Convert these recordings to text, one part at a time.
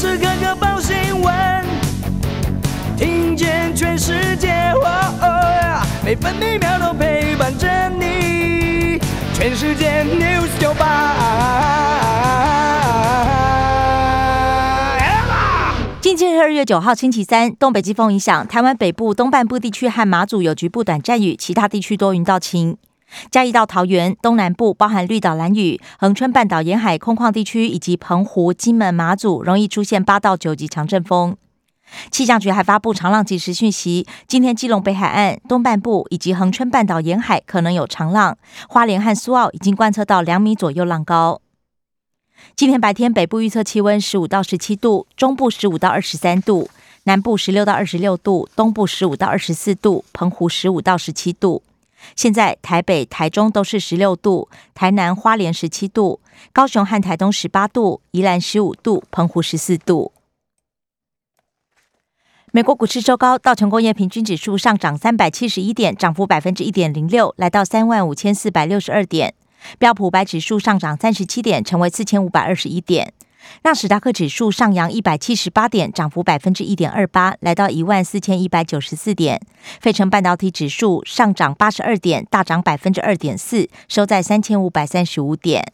时刻刻报新闻，听见全世界，每分每秒都陪伴着你。全世界 news 九八。今天是二月九号，星期三，东北季风影响台湾北部、东半部地区和马祖有局部短暂雨，其他地区多云到晴。嘉义到桃园东南部，包含绿岛、蓝屿、恒春半岛沿海空旷地区，以及澎湖、金门、马祖，容易出现八到九级强阵风。气象局还发布长浪即时讯息，今天基隆北海岸东半部以及恒春半岛沿海可能有长浪，花莲和苏澳已经观测到两米左右浪高。今天白天北部预测气温十五到十七度，中部十五到二十三度，南部十六到二十六度，东部十五到二十四度，澎湖十五到十七度。现在台北、台中都是十六度，台南、花莲十七度，高雄和台东十八度，宜兰十五度，澎湖十四度。美国股市周高，道琼工业平均指数上涨三百七十一点，涨幅百分之一点零六，来到三万五千四百六十二点。标普百指数上涨三十七点，成为四千五百二十一点。纳斯达克指数上扬一百七十八点，涨幅百分之一点二八，来到一万四千一百九十四点。费城半导体指数上涨八十二点，大涨百分之二点四，收在三千五百三十五点。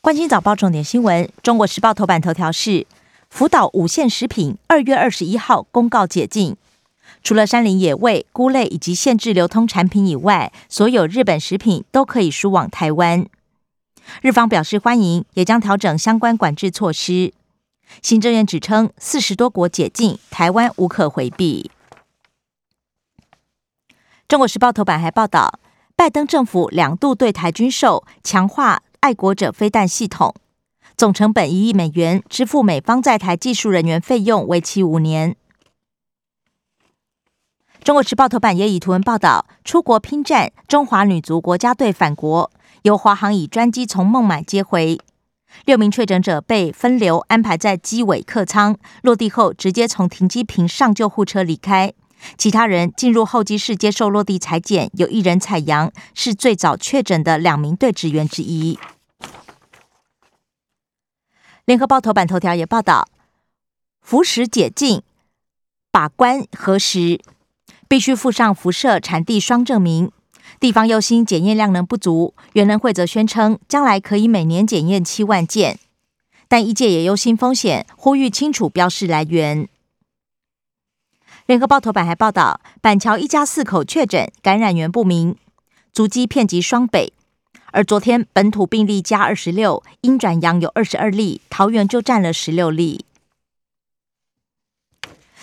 关心早报重点新闻，《中国时报》头版头条是：福岛五线食品二月二十一号公告解禁，除了山林野味、菇类以及限制流通产品以外，所有日本食品都可以输往台湾。日方表示欢迎，也将调整相关管制措施。行政院指称，四十多国解禁，台湾无可回避。中国时报头版还报道，拜登政府两度对台军售，强化爱国者飞弹系统，总成本一亿美元，支付美方在台技术人员费用，为期五年。中国时报头版也以图文报道，出国拼战，中华女足国家队返国。由华航以专机从孟买接回，六名确诊者被分流安排在机尾客舱，落地后直接从停机坪上救护车离开。其他人进入候机室接受落地裁剪，有一人采阳，是最早确诊的两名队职员之一。联合报头版头条也报道，服食解禁，把关核实，必须附上辐射产地双证明。地方忧心检验量能不足，原能会则宣称将来可以每年检验七万件，但一界也忧心风险，呼吁清楚标示来源。联合报头版还报道，板桥一家四口确诊，感染源不明，足迹遍及双北。而昨天本土病例加二十六，阴转阳有二十二例，桃园就占了十六例。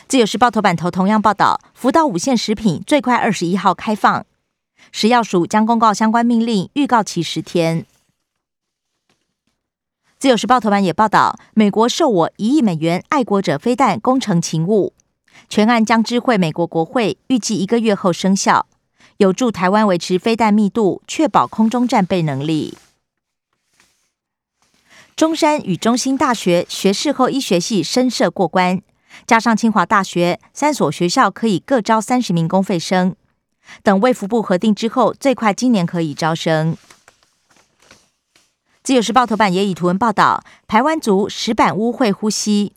自由时报头版头同样报道，福岛五线食品最快二十一号开放。食药署将公告相关命令，预告期十天。自由时报头版也报道，美国授我一亿美元爱国者飞弹工程勤务，全案将知会美国国会，预计一个月后生效，有助台湾维持飞弹密度，确保空中战备能力。中山与中心大学学士后医学系深设过关，加上清华大学三所学校可以各招三十名公费生。等卫福部核定之后，最快今年可以招生。自由时报头版也以图文报道：台湾族石板屋会呼吸。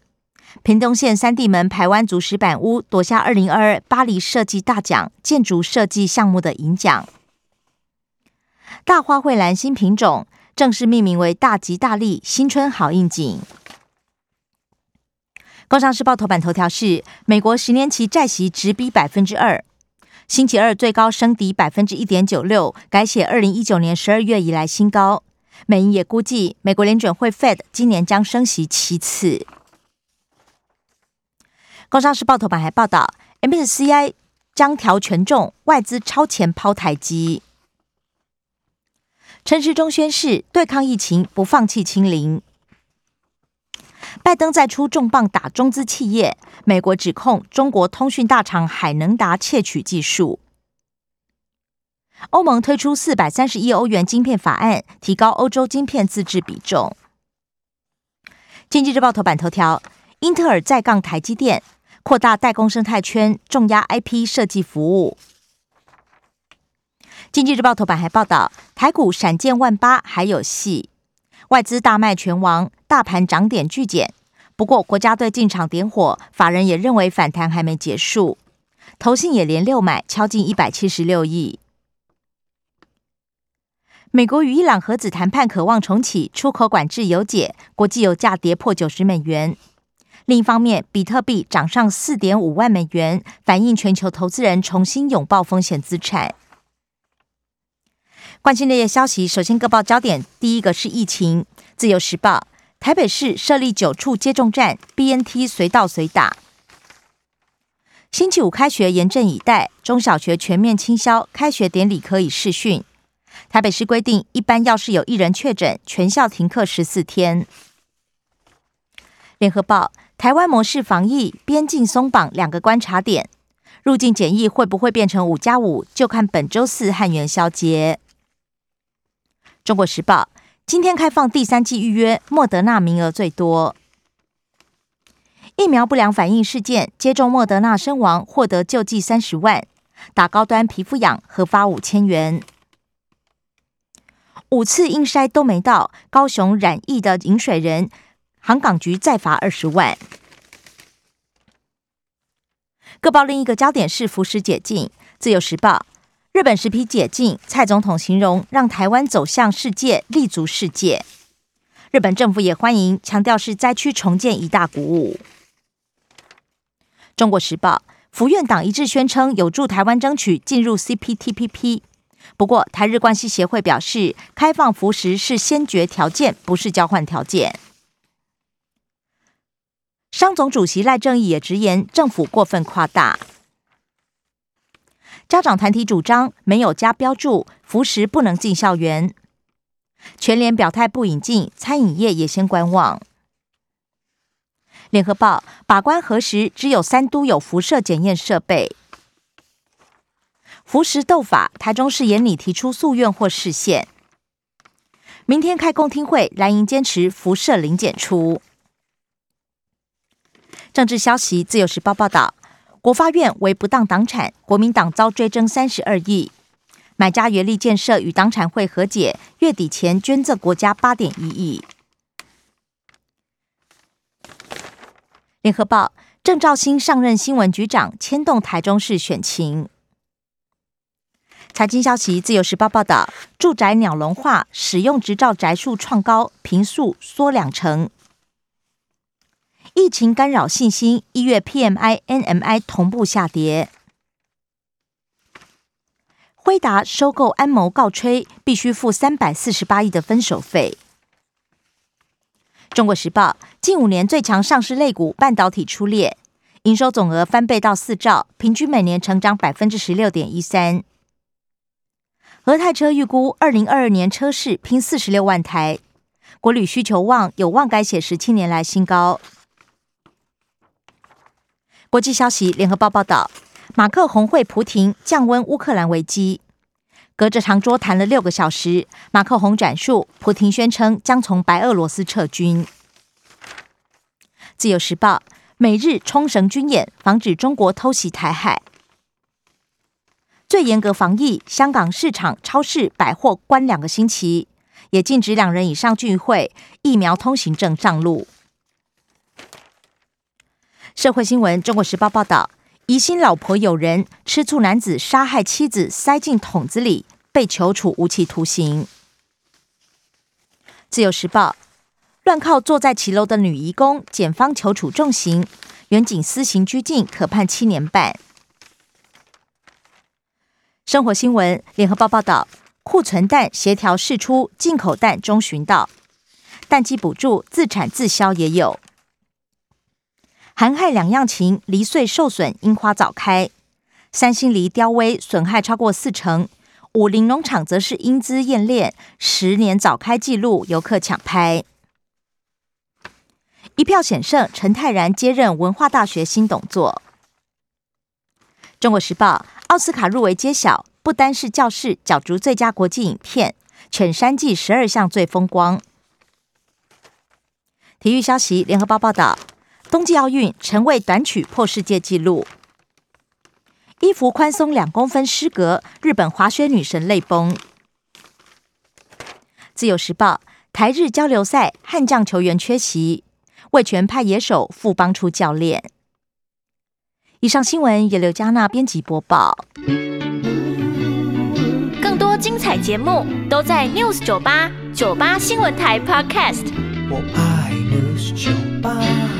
屏东县三地门台湾族石板屋夺下二零二二巴黎设计大奖建筑设计项目的银奖。大花蕙兰新品种正式命名为大吉大利新春好应景。工商时报头版头条是：美国十年期债息直逼百分之二。星期二最高升抵百分之一点九六，改写二零一九年十二月以来新高。美银也估计，美国联准会 Fed 今年将升息七次。工商时报头版还报道，MSCI 将调权重，外资超前抛台积。陈时中宣誓对抗疫情，不放弃清零。拜登再出重磅打中资企业，美国指控中国通讯大厂海能达窃取技术。欧盟推出四百三十亿欧元晶片法案，提高欧洲晶片自制比重。经济日报头版头条：英特尔再杠台积电，扩大代工生态圈，重压 IP 设计服务。经济日报头版还报道，台股闪见万八，还有戏。外资大卖全王，大盘涨点巨减。不过国家队进场点火，法人也认为反弹还没结束。投信也连六买，敲进一百七十六亿。美国与伊朗核子谈判渴望重启，出口管制有解，国际油价跌破九十美元。另一方面，比特币涨上四点五万美元，反映全球投资人重新拥抱风险资产。关心列业消息，首先各报焦点，第一个是疫情。自由时报，台北市设立九处接种站，BNT 随到随打。星期五开学，严阵以待。中小学全面清消，开学典礼可以视讯。台北市规定，一般要是有一人确诊，全校停课十四天。联合报：台湾模式防疫，边境松绑两个观察点，入境检疫会不会变成五加五，就看本周四和元宵节。中国时报：今天开放第三季预约，莫德纳名额最多。疫苗不良反应事件，接种莫德纳身亡，获得救济三十万；打高端皮肤痒，核发五千元。五次硬筛都没到，高雄染疫的饮水人，航港局再罚二十万。各报另一个焦点是服食解禁，自由时报：日本食品解禁，蔡总统形容让台湾走向世界，立足世界。日本政府也欢迎，强调是灾区重建一大鼓舞。中国时报，福院党一致宣称有助台湾争取进入 CPTPP。不过，台日关系协会表示，开放福食是先决条件，不是交换条件。商总主席赖正义也直言，政府过分夸大。家长团体主张没有加标注，服食不能进校园。全联表态不引进，餐饮业也先观望。联合报把关核实，只有三都有辐射检验设备。福食斗法，台中市严拟提出诉愿或视线。明天开公听会，蓝营坚持辐射零检出。政治消息，自由时报报道，国发院为不当党产，国民党遭追征三十二亿，买家原力建设与党产会和解，月底前捐赠国家八点一亿。联合报郑兆兴上任新闻局长，牵动台中市选情。财经消息，自由时报报道，住宅鸟笼化，使用执照宅数创高，平数缩两成。疫情干扰信心，一月 PMI、NMI 同步下跌。辉达收购安谋告吹，必须付三百四十八亿的分手费。中国时报近五年最强上市类股半导体出列，营收总额翻倍到四兆，平均每年成长百分之十六点一三。和泰车预估二零二二年车市拼四十六万台，国旅需求旺，有望改写十七年来新高。国际消息，联合报报道，马克宏会普廷降温乌克兰危机。隔着长桌谈了六个小时，马克宏转述，普廷宣称将从白俄罗斯撤军。自由时报，美日冲绳军演，防止中国偷袭台海。最严格防疫，香港市场、超市、百货关两个星期，也禁止两人以上聚会。疫苗通行证上路。社会新闻，中国时报报道。疑心老婆有人，吃醋男子杀害妻子，塞进桶子里，被求处无期徒刑。自由时报乱靠坐在骑楼的女义工，检方求处重刑，远景私刑拘禁，可判七年半。生活新闻，联合报报道，库存蛋协调释出，进口蛋中旬到，蛋鸡补助自产自销也有。寒害两样情，梨穗受损，樱花早开。三星梨凋微，损害超过四成。武林农场则是英姿艳烈，十年早开纪录，游客抢拍。一票险胜，陈泰然接任文化大学新董座。中国时报奥斯卡入围揭晓，不单是教室角逐最佳国际影片，《犬山记》十二项最风光。体育消息，联合报报道。冬季奥运，陈蔚短曲破世界纪录。衣服宽松两公分失格，日本滑雪女神泪崩。自由时报，台日交流赛悍将球员缺席，魏权派野手副帮出教练。以上新闻由刘嘉娜编辑播报。更多精彩节目都在 News 九八九八新闻台 Podcast。我爱 News 酒吧。